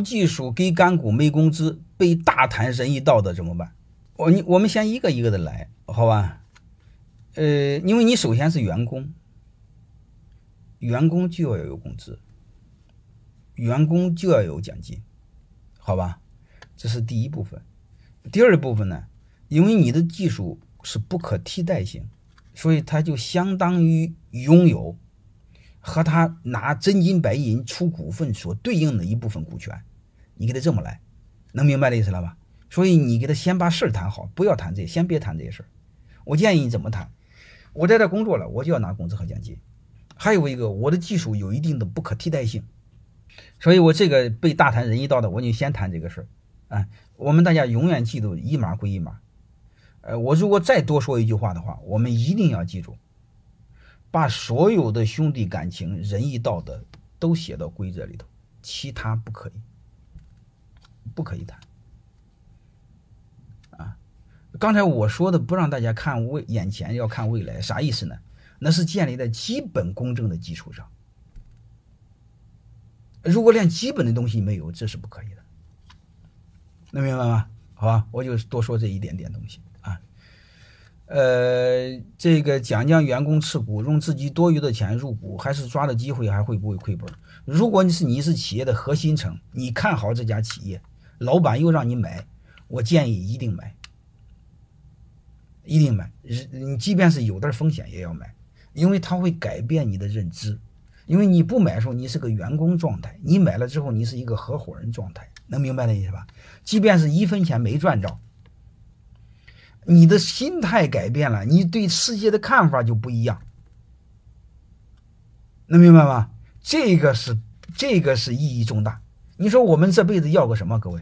技术给干股没工资，被大谈仁义道德怎么办？我你我们先一个一个的来，好吧？呃，因为你首先是员工，员工就要有工资，员工就要有奖金，好吧？这是第一部分。第二部分呢，因为你的技术是不可替代性，所以它就相当于拥有和他拿真金白银出股份所对应的一部分股权。你给他这么来，能明白的意思了吧？所以你给他先把事儿谈好，不要谈这些，先别谈这些事儿。我建议你怎么谈？我在这工作了，我就要拿工资和奖金。还有一个，我的技术有一定的不可替代性，所以我这个被大谈仁义道的，我就先谈这个事儿。啊，我们大家永远记住一码归一码。呃，我如果再多说一句话的话，我们一定要记住，把所有的兄弟感情、仁义道德都写到规则里头，其他不可以。不可以谈啊！刚才我说的不让大家看未眼前，要看未来，啥意思呢？那是建立在基本公正的基础上。如果连基本的东西没有，这是不可以的。能明白吗？好吧，我就多说这一点点东西啊。呃，这个讲讲员工持股，用自己多余的钱入股，还是抓的机会，还会不会亏本？如果你是你是企业的核心层，你看好这家企业。老板又让你买，我建议一定买，一定买。你即便是有点风险也要买，因为它会改变你的认知。因为你不买的时候，你是个员工状态；你买了之后，你是一个合伙人状态。能明白那意思吧？即便是一分钱没赚着，你的心态改变了，你对世界的看法就不一样。能明白吗？这个是这个是意义重大。你说我们这辈子要个什么？各位，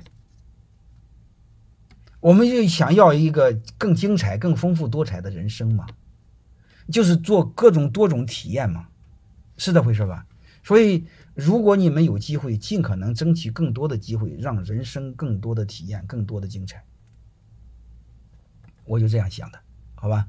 我们就想要一个更精彩、更丰富多彩的人生嘛，就是做各种多种体验嘛，是这回事吧？所以，如果你们有机会，尽可能争取更多的机会，让人生更多的体验、更多的精彩，我就这样想的，好吧？